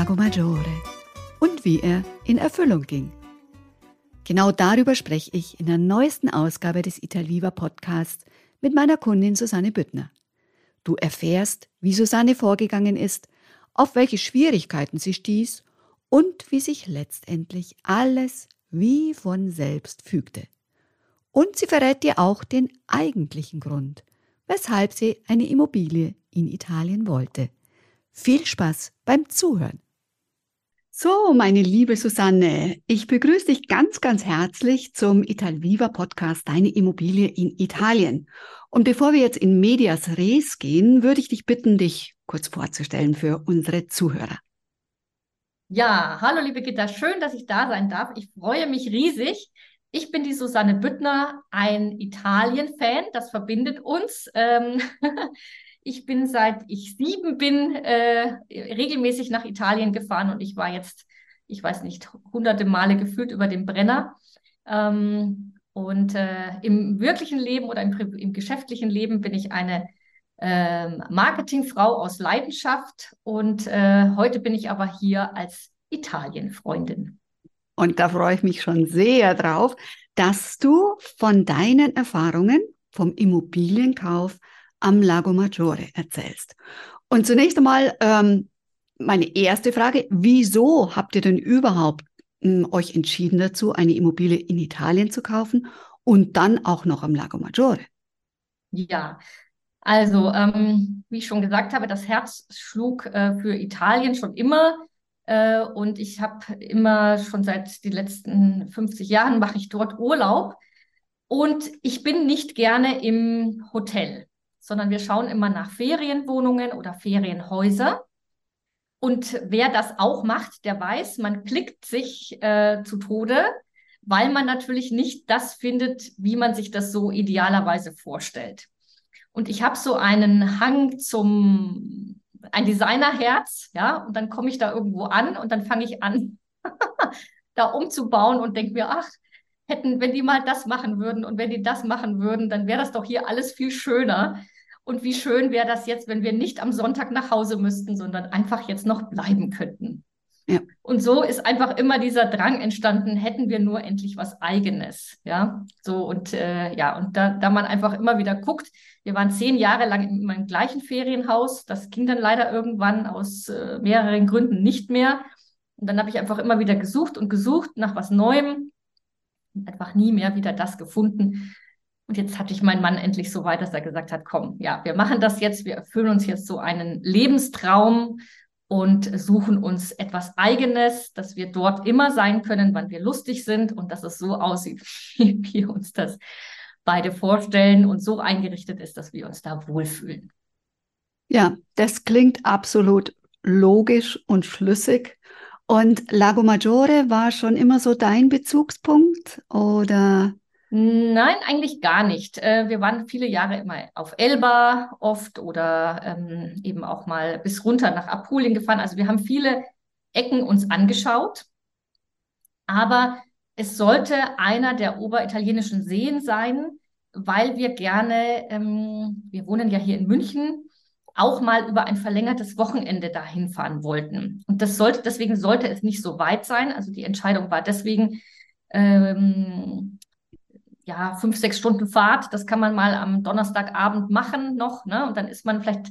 Lago Maggiore und wie er in Erfüllung ging. Genau darüber spreche ich in der neuesten Ausgabe des Italviva Podcasts mit meiner Kundin Susanne Büttner. Du erfährst, wie Susanne vorgegangen ist, auf welche Schwierigkeiten sie stieß und wie sich letztendlich alles wie von selbst fügte. Und sie verrät dir auch den eigentlichen Grund, weshalb sie eine Immobilie in Italien wollte. Viel Spaß beim Zuhören. So, meine liebe Susanne, ich begrüße dich ganz, ganz herzlich zum Italviva Podcast Deine Immobilie in Italien. Und bevor wir jetzt in Medias Res gehen, würde ich dich bitten, dich kurz vorzustellen für unsere Zuhörer. Ja, hallo liebe Gitta, schön, dass ich da sein darf. Ich freue mich riesig. Ich bin die Susanne Büttner, ein Italien-Fan. Das verbindet uns. Ähm, Ich bin seit ich sieben bin äh, regelmäßig nach Italien gefahren und ich war jetzt, ich weiß nicht, hunderte Male gefühlt über den Brenner. Ähm, und äh, im wirklichen Leben oder im, im, geschäftlichen Leben bin ich eine äh, Marketingfrau aus Leidenschaft und äh, heute bin ich aber hier als Italienfreundin. Und da freue ich mich schon sehr drauf, dass du von deinen Erfahrungen vom Immobilienkauf am Lago Maggiore erzählst. Und zunächst einmal ähm, meine erste Frage, wieso habt ihr denn überhaupt ähm, euch entschieden dazu, eine Immobilie in Italien zu kaufen und dann auch noch am Lago Maggiore? Ja, also ähm, wie ich schon gesagt habe, das Herz schlug äh, für Italien schon immer. Äh, und ich habe immer schon seit den letzten 50 Jahren mache ich dort Urlaub. Und ich bin nicht gerne im Hotel sondern wir schauen immer nach Ferienwohnungen oder Ferienhäuser. Und wer das auch macht, der weiß, man klickt sich äh, zu Tode, weil man natürlich nicht das findet, wie man sich das so idealerweise vorstellt. Und ich habe so einen Hang zum, ein Designerherz, ja, und dann komme ich da irgendwo an und dann fange ich an, da umzubauen und denke mir, ach, hätten, wenn die mal das machen würden und wenn die das machen würden, dann wäre das doch hier alles viel schöner. Und wie schön wäre das jetzt, wenn wir nicht am Sonntag nach Hause müssten, sondern einfach jetzt noch bleiben könnten. Ja. Und so ist einfach immer dieser Drang entstanden, hätten wir nur endlich was Eigenes. Ja, so und äh, ja, und da, da man einfach immer wieder guckt, wir waren zehn Jahre lang in meinem gleichen Ferienhaus, das ging dann leider irgendwann aus äh, mehreren Gründen nicht mehr. Und dann habe ich einfach immer wieder gesucht und gesucht nach was Neuem und einfach nie mehr wieder das gefunden. Und jetzt hatte ich meinen Mann endlich so weit, dass er gesagt hat, komm, ja, wir machen das jetzt, wir erfüllen uns jetzt so einen Lebenstraum und suchen uns etwas Eigenes, dass wir dort immer sein können, wann wir lustig sind und dass es so aussieht, wie wir uns das beide vorstellen und so eingerichtet ist, dass wir uns da wohlfühlen. Ja, das klingt absolut logisch und schlüssig. Und Lago Maggiore war schon immer so dein Bezugspunkt oder? Nein, eigentlich gar nicht. Äh, wir waren viele Jahre immer auf Elba oft oder ähm, eben auch mal bis runter nach Apulien gefahren. Also wir haben viele Ecken uns angeschaut. Aber es sollte einer der oberitalienischen Seen sein, weil wir gerne, ähm, wir wohnen ja hier in München, auch mal über ein verlängertes Wochenende dahin fahren wollten. Und das sollte, deswegen sollte es nicht so weit sein. Also die Entscheidung war deswegen, ähm, ja, fünf, sechs Stunden Fahrt. Das kann man mal am Donnerstagabend machen noch. Ne? Und dann ist man vielleicht,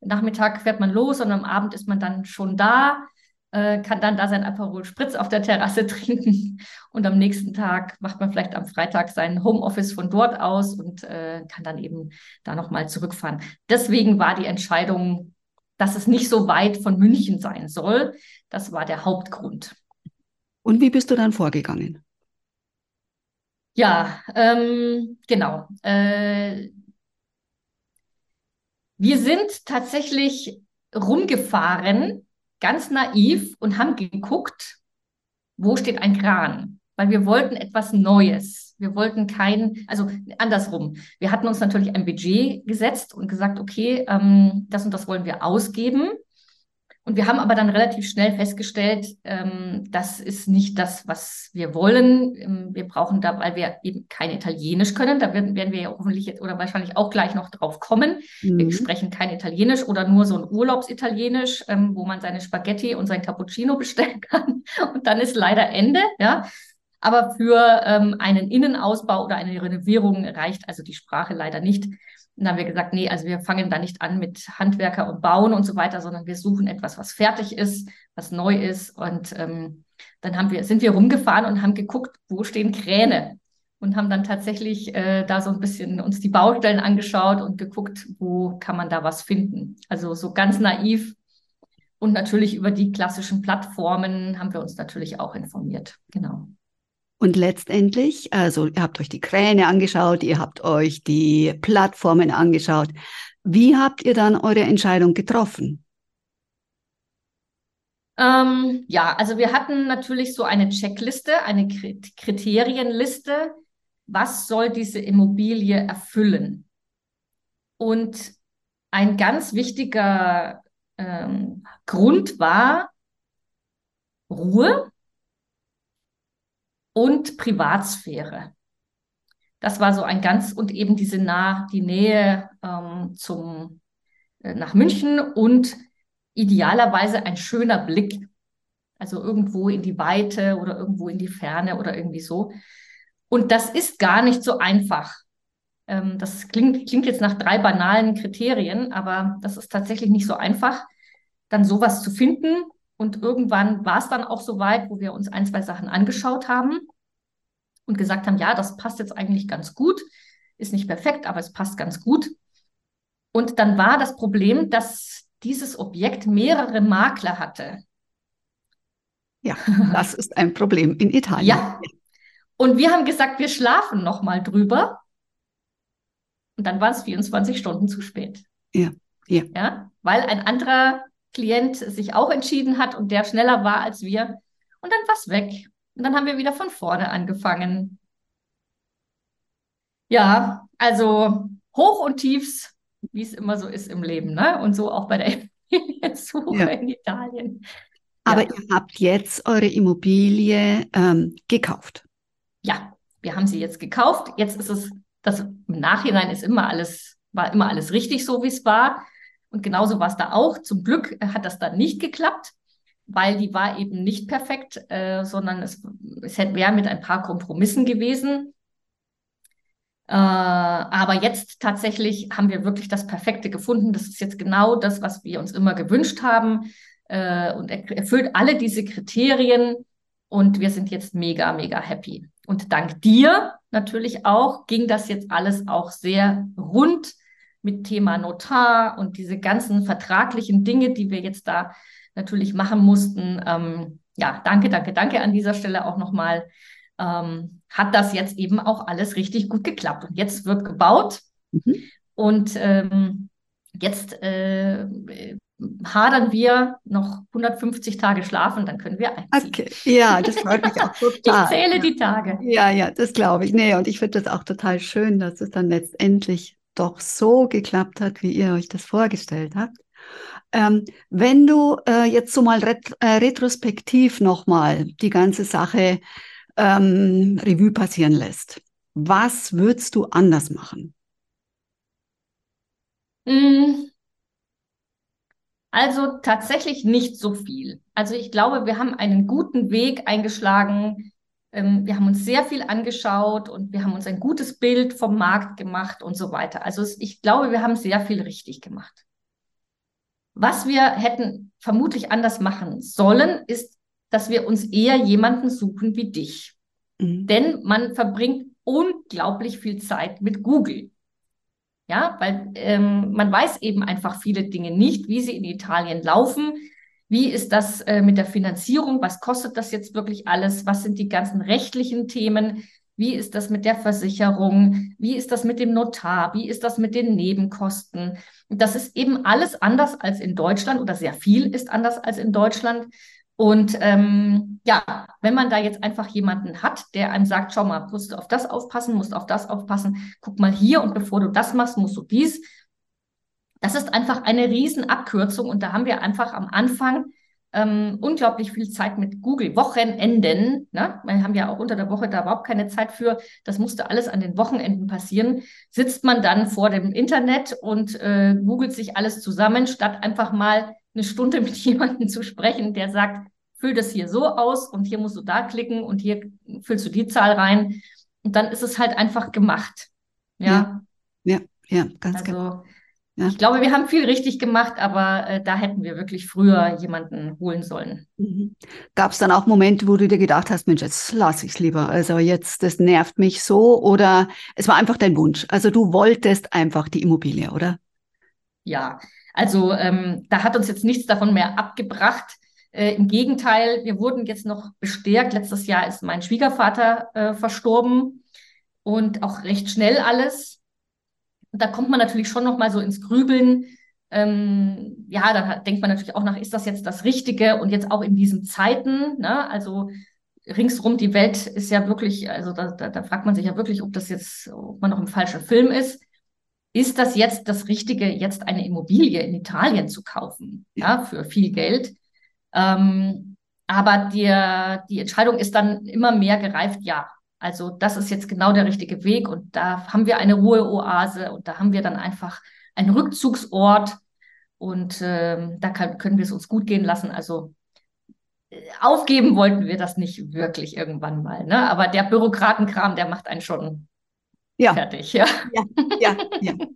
Nachmittag fährt man los und am Abend ist man dann schon da äh, kann dann da sein Aperol Spritz auf der Terrasse trinken und am nächsten Tag macht man vielleicht am Freitag sein Homeoffice von dort aus und äh, kann dann eben da nochmal zurückfahren. Deswegen war die Entscheidung, dass es nicht so weit von München sein soll. Das war der Hauptgrund. Und wie bist du dann vorgegangen? Ja, ähm, genau. Äh, wir sind tatsächlich rumgefahren, ganz naiv, und haben geguckt, wo steht ein Kran? Weil wir wollten etwas Neues. Wir wollten kein, also andersrum. Wir hatten uns natürlich ein Budget gesetzt und gesagt, okay, ähm, das und das wollen wir ausgeben. Und wir haben aber dann relativ schnell festgestellt, ähm, das ist nicht das, was wir wollen. Ähm, wir brauchen da, weil wir eben kein Italienisch können, da werden, werden wir ja hoffentlich jetzt oder wahrscheinlich auch gleich noch drauf kommen. Mhm. Wir sprechen kein Italienisch oder nur so ein Urlaubsitalienisch, ähm, wo man seine Spaghetti und sein Cappuccino bestellen kann. Und dann ist leider Ende, ja. Aber für ähm, einen Innenausbau oder eine Renovierung reicht also die Sprache leider nicht. Und dann haben wir gesagt, nee, also wir fangen da nicht an mit Handwerker und Bauen und so weiter, sondern wir suchen etwas, was fertig ist, was neu ist. Und ähm, dann haben wir, sind wir rumgefahren und haben geguckt, wo stehen Kräne. Und haben dann tatsächlich äh, da so ein bisschen uns die Baustellen angeschaut und geguckt, wo kann man da was finden. Also so ganz naiv. Und natürlich über die klassischen Plattformen haben wir uns natürlich auch informiert. Genau. Und letztendlich, also ihr habt euch die Kräne angeschaut, ihr habt euch die Plattformen angeschaut. Wie habt ihr dann eure Entscheidung getroffen? Ähm, ja, also wir hatten natürlich so eine Checkliste, eine Kriterienliste. Was soll diese Immobilie erfüllen? Und ein ganz wichtiger ähm, Grund war Ruhe und Privatsphäre. Das war so ein ganz und eben diese nah, die Nähe ähm, zum, äh, nach München und idealerweise ein schöner Blick. Also irgendwo in die Weite oder irgendwo in die Ferne oder irgendwie so. Und das ist gar nicht so einfach. Ähm, das klingt, klingt jetzt nach drei banalen Kriterien, aber das ist tatsächlich nicht so einfach, dann sowas zu finden und irgendwann war es dann auch so weit, wo wir uns ein, zwei Sachen angeschaut haben und gesagt haben, ja, das passt jetzt eigentlich ganz gut, ist nicht perfekt, aber es passt ganz gut. Und dann war das Problem, dass dieses Objekt mehrere Makler hatte. Ja, das ist ein Problem in Italien. Ja. Und wir haben gesagt, wir schlafen noch mal drüber. Und dann war es 24 Stunden zu spät. Ja. Ja. ja. Weil ein anderer Klient sich auch entschieden hat und der schneller war als wir. Und dann war es weg. Und dann haben wir wieder von vorne angefangen. Ja, also Hoch und Tiefs, wie es immer so ist im Leben, ne? Und so auch bei der Immobiliensuche ja. in Italien. Aber ja. ihr habt jetzt eure Immobilie ähm, gekauft. Ja, wir haben sie jetzt gekauft. Jetzt ist es, das im Nachhinein ist immer alles, war immer alles richtig so, wie es war. Und genauso war es da auch. Zum Glück hat das dann nicht geklappt, weil die war eben nicht perfekt, äh, sondern es, es wäre mit ein paar Kompromissen gewesen. Äh, aber jetzt tatsächlich haben wir wirklich das Perfekte gefunden. Das ist jetzt genau das, was wir uns immer gewünscht haben äh, und erfüllt alle diese Kriterien. Und wir sind jetzt mega, mega happy. Und dank dir natürlich auch ging das jetzt alles auch sehr rund mit Thema Notar und diese ganzen vertraglichen Dinge, die wir jetzt da natürlich machen mussten. Ähm, ja, danke, danke, danke an dieser Stelle auch nochmal. Ähm, hat das jetzt eben auch alles richtig gut geklappt. Und jetzt wird gebaut mhm. und ähm, jetzt äh, hadern wir noch 150 Tage schlafen, dann können wir einziehen. Okay, ja, das freut mich auch total. ich zähle die Tage. Ja, ja, das glaube ich. Nee, und ich finde das auch total schön, dass es dann letztendlich doch so geklappt hat, wie ihr euch das vorgestellt habt. Ähm, wenn du äh, jetzt so mal ret äh, retrospektiv nochmal die ganze Sache ähm, Revue passieren lässt, was würdest du anders machen? Mm. Also tatsächlich nicht so viel. Also ich glaube, wir haben einen guten Weg eingeschlagen, wir haben uns sehr viel angeschaut und wir haben uns ein gutes Bild vom Markt gemacht und so weiter. Also ich glaube, wir haben sehr viel richtig gemacht. Was wir hätten vermutlich anders machen sollen, ist, dass wir uns eher jemanden suchen wie dich. Mhm. Denn man verbringt unglaublich viel Zeit mit Google. Ja, weil ähm, man weiß eben einfach viele Dinge nicht, wie sie in Italien laufen. Wie ist das äh, mit der Finanzierung? Was kostet das jetzt wirklich alles? Was sind die ganzen rechtlichen Themen? Wie ist das mit der Versicherung? Wie ist das mit dem Notar? Wie ist das mit den Nebenkosten? Das ist eben alles anders als in Deutschland oder sehr viel ist anders als in Deutschland. Und ähm, ja, wenn man da jetzt einfach jemanden hat, der einem sagt, schau mal, musst du auf das aufpassen, musst auf das aufpassen, guck mal hier und bevor du das machst, musst du dies. Das ist einfach eine Riesenabkürzung und da haben wir einfach am Anfang ähm, unglaublich viel Zeit mit Google. Wochenenden, ne? wir haben ja auch unter der Woche da überhaupt keine Zeit für. Das musste alles an den Wochenenden passieren. Sitzt man dann vor dem Internet und äh, googelt sich alles zusammen, statt einfach mal eine Stunde mit jemandem zu sprechen, der sagt, füll das hier so aus und hier musst du da klicken und hier füllst du die Zahl rein. Und dann ist es halt einfach gemacht. Ja, ja, ja, ja ganz also, genau. Ja. Ich glaube, wir haben viel richtig gemacht, aber äh, da hätten wir wirklich früher jemanden holen sollen. Mhm. Gab es dann auch Momente, wo du dir gedacht hast, Mensch, jetzt lasse ich es lieber. Also jetzt, das nervt mich so. Oder es war einfach dein Wunsch. Also du wolltest einfach die Immobilie, oder? Ja, also ähm, da hat uns jetzt nichts davon mehr abgebracht. Äh, Im Gegenteil, wir wurden jetzt noch bestärkt. Letztes Jahr ist mein Schwiegervater äh, verstorben und auch recht schnell alles da kommt man natürlich schon noch mal so ins Grübeln. Ähm, ja, da denkt man natürlich auch nach, ist das jetzt das Richtige? Und jetzt auch in diesen Zeiten, ne? also ringsrum die Welt ist ja wirklich, also da, da, da fragt man sich ja wirklich, ob das jetzt, ob man noch im falschen Film ist. Ist das jetzt das Richtige, jetzt eine Immobilie in Italien zu kaufen, ja, für viel Geld? Ähm, aber die, die Entscheidung ist dann immer mehr gereift, ja, also das ist jetzt genau der richtige Weg und da haben wir eine Ruheoase und da haben wir dann einfach einen Rückzugsort und äh, da kann, können wir es uns gut gehen lassen. Also äh, aufgeben wollten wir das nicht wirklich irgendwann mal, ne? Aber der Bürokratenkram, der macht einen schon ja. fertig, ja. Ja, ja, ja.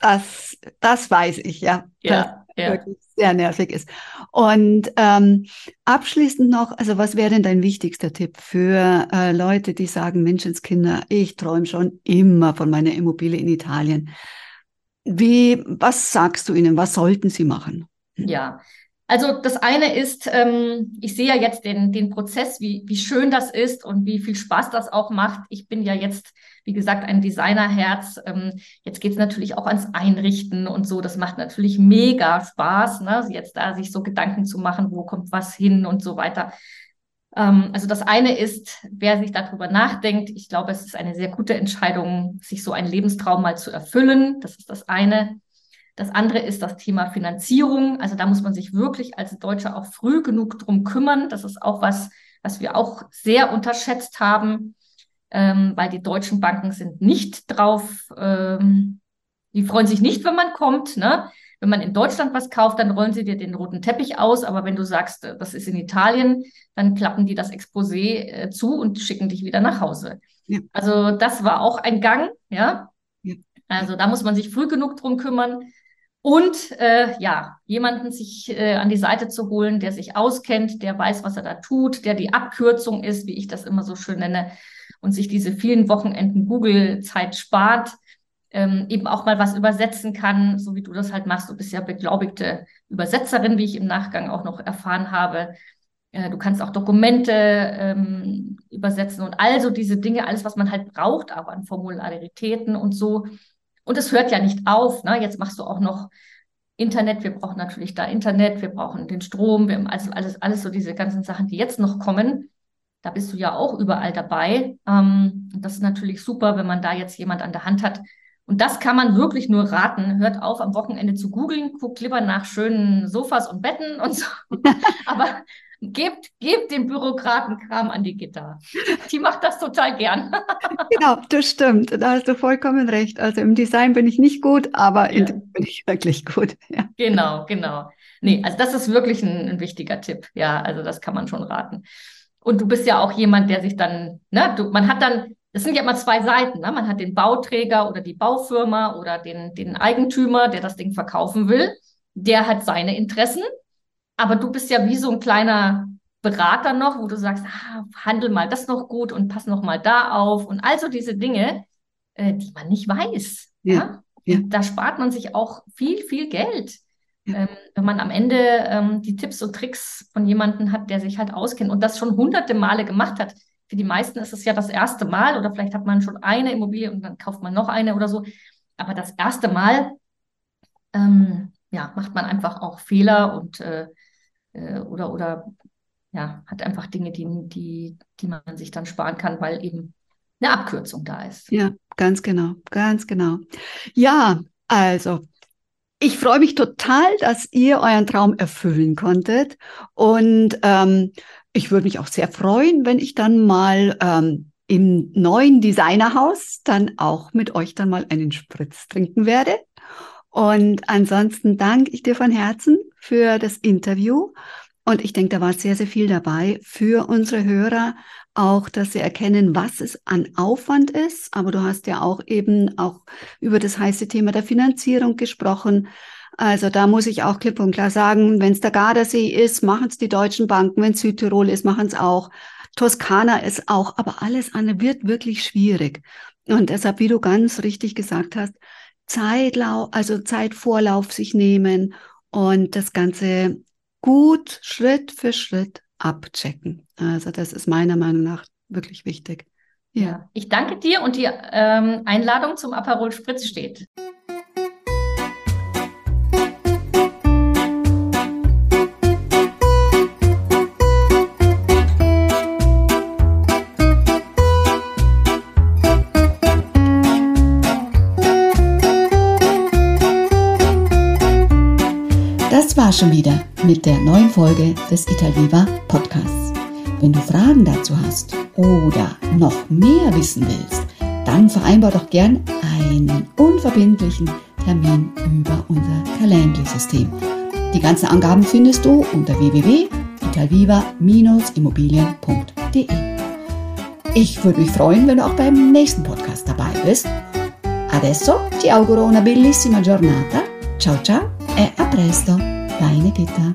Das, das weiß ich, ja. Ja ja. wirklich sehr nervig ist. Und ähm, abschließend noch, also was wäre denn dein wichtigster Tipp für äh, Leute, die sagen, Menschenskinder, ich träume schon immer von meiner Immobilie in Italien. Wie, was sagst du ihnen? Was sollten sie machen? Ja, also das eine ist, ähm, ich sehe ja jetzt den, den Prozess, wie, wie schön das ist und wie viel Spaß das auch macht. Ich bin ja jetzt, wie gesagt, ein Designerherz. Ähm, jetzt geht es natürlich auch ans Einrichten und so. Das macht natürlich mega Spaß, ne? jetzt da sich so Gedanken zu machen, wo kommt was hin und so weiter. Ähm, also das eine ist, wer sich darüber nachdenkt, ich glaube, es ist eine sehr gute Entscheidung, sich so einen Lebenstraum mal zu erfüllen. Das ist das eine. Das andere ist das Thema Finanzierung. Also da muss man sich wirklich als Deutscher auch früh genug drum kümmern. Das ist auch was, was wir auch sehr unterschätzt haben, ähm, weil die deutschen Banken sind nicht drauf, ähm, die freuen sich nicht, wenn man kommt. Ne? Wenn man in Deutschland was kauft, dann rollen sie dir den roten Teppich aus. Aber wenn du sagst, das ist in Italien, dann klappen die das Exposé äh, zu und schicken dich wieder nach Hause. Ja. Also das war auch ein Gang, ja. ja. Also da muss man sich früh genug drum kümmern. Und äh, ja, jemanden sich äh, an die Seite zu holen, der sich auskennt, der weiß, was er da tut, der die Abkürzung ist, wie ich das immer so schön nenne, und sich diese vielen Wochenenden Google-Zeit spart, ähm, eben auch mal was übersetzen kann, so wie du das halt machst. Du bist ja beglaubigte Übersetzerin, wie ich im Nachgang auch noch erfahren habe. Äh, du kannst auch Dokumente ähm, übersetzen und also diese Dinge, alles, was man halt braucht, auch an Formularitäten und so und es hört ja nicht auf. Ne? Jetzt machst du auch noch Internet. Wir brauchen natürlich da Internet. Wir brauchen den Strom. Wir haben also alles, alles so diese ganzen Sachen, die jetzt noch kommen. Da bist du ja auch überall dabei. Ähm, das ist natürlich super, wenn man da jetzt jemand an der Hand hat. Und das kann man wirklich nur raten. Hört auf, am Wochenende zu googeln, guckt lieber nach schönen Sofas und Betten und so. Aber Gebt, gebt den Bürokratenkram an die Gitter. Die macht das total gern. genau, das stimmt. Da hast du vollkommen recht. Also im Design bin ich nicht gut, aber ja. in dem bin ich wirklich gut. Ja. Genau, genau. Nee, also das ist wirklich ein, ein, wichtiger Tipp. Ja, also das kann man schon raten. Und du bist ja auch jemand, der sich dann, ne, du, man hat dann, das sind ja immer zwei Seiten, ne? Man hat den Bauträger oder die Baufirma oder den, den Eigentümer, der das Ding verkaufen will. Der hat seine Interessen aber du bist ja wie so ein kleiner Berater noch, wo du sagst, ah, handel mal das noch gut und pass noch mal da auf und also diese Dinge, äh, die man nicht weiß. Ja. ja? ja. Da spart man sich auch viel, viel Geld. Ja. Ähm, wenn man am Ende ähm, die Tipps und Tricks von jemandem hat, der sich halt auskennt und das schon hunderte Male gemacht hat. für die meisten ist es ja das erste Mal oder vielleicht hat man schon eine Immobilie und dann kauft man noch eine oder so. Aber das erste Mal ähm, ja, macht man einfach auch Fehler und äh, äh, oder, oder ja, hat einfach Dinge, die, die, die man sich dann sparen kann, weil eben eine Abkürzung da ist. Ja, ganz genau, ganz genau. Ja, also ich freue mich total, dass ihr euren Traum erfüllen konntet. Und ähm, ich würde mich auch sehr freuen, wenn ich dann mal ähm, im neuen Designerhaus dann auch mit euch dann mal einen Spritz trinken werde. Und ansonsten danke ich dir von Herzen für das Interview. Und ich denke, da war sehr, sehr viel dabei für unsere Hörer, auch, dass sie erkennen, was es an Aufwand ist. Aber du hast ja auch eben auch über das heiße Thema der Finanzierung gesprochen. Also da muss ich auch klipp und klar sagen, wenn es der Gardasee ist, machen es die deutschen Banken. Wenn es Südtirol ist, machen es auch. Toskana ist auch. Aber alles andere wird wirklich schwierig. Und deshalb, wie du ganz richtig gesagt hast, Zeitlau, also Zeitvorlauf sich nehmen und das Ganze gut Schritt für Schritt abchecken. Also das ist meiner Meinung nach wirklich wichtig. Ja, ich danke dir und die ähm, Einladung zum Aperol Spritz steht. Schon wieder mit der neuen Folge des Italviva Podcasts. Wenn du Fragen dazu hast oder noch mehr wissen willst, dann vereinbar doch gern einen unverbindlichen Termin über unser Calendly-System. Die ganzen Angaben findest du unter www.italviva-immobilien.de. Ich würde mich freuen, wenn du auch beim nächsten Podcast dabei bist. Adesso ti auguro una bellissima giornata. Ciao ciao e a presto! Deine Gitta.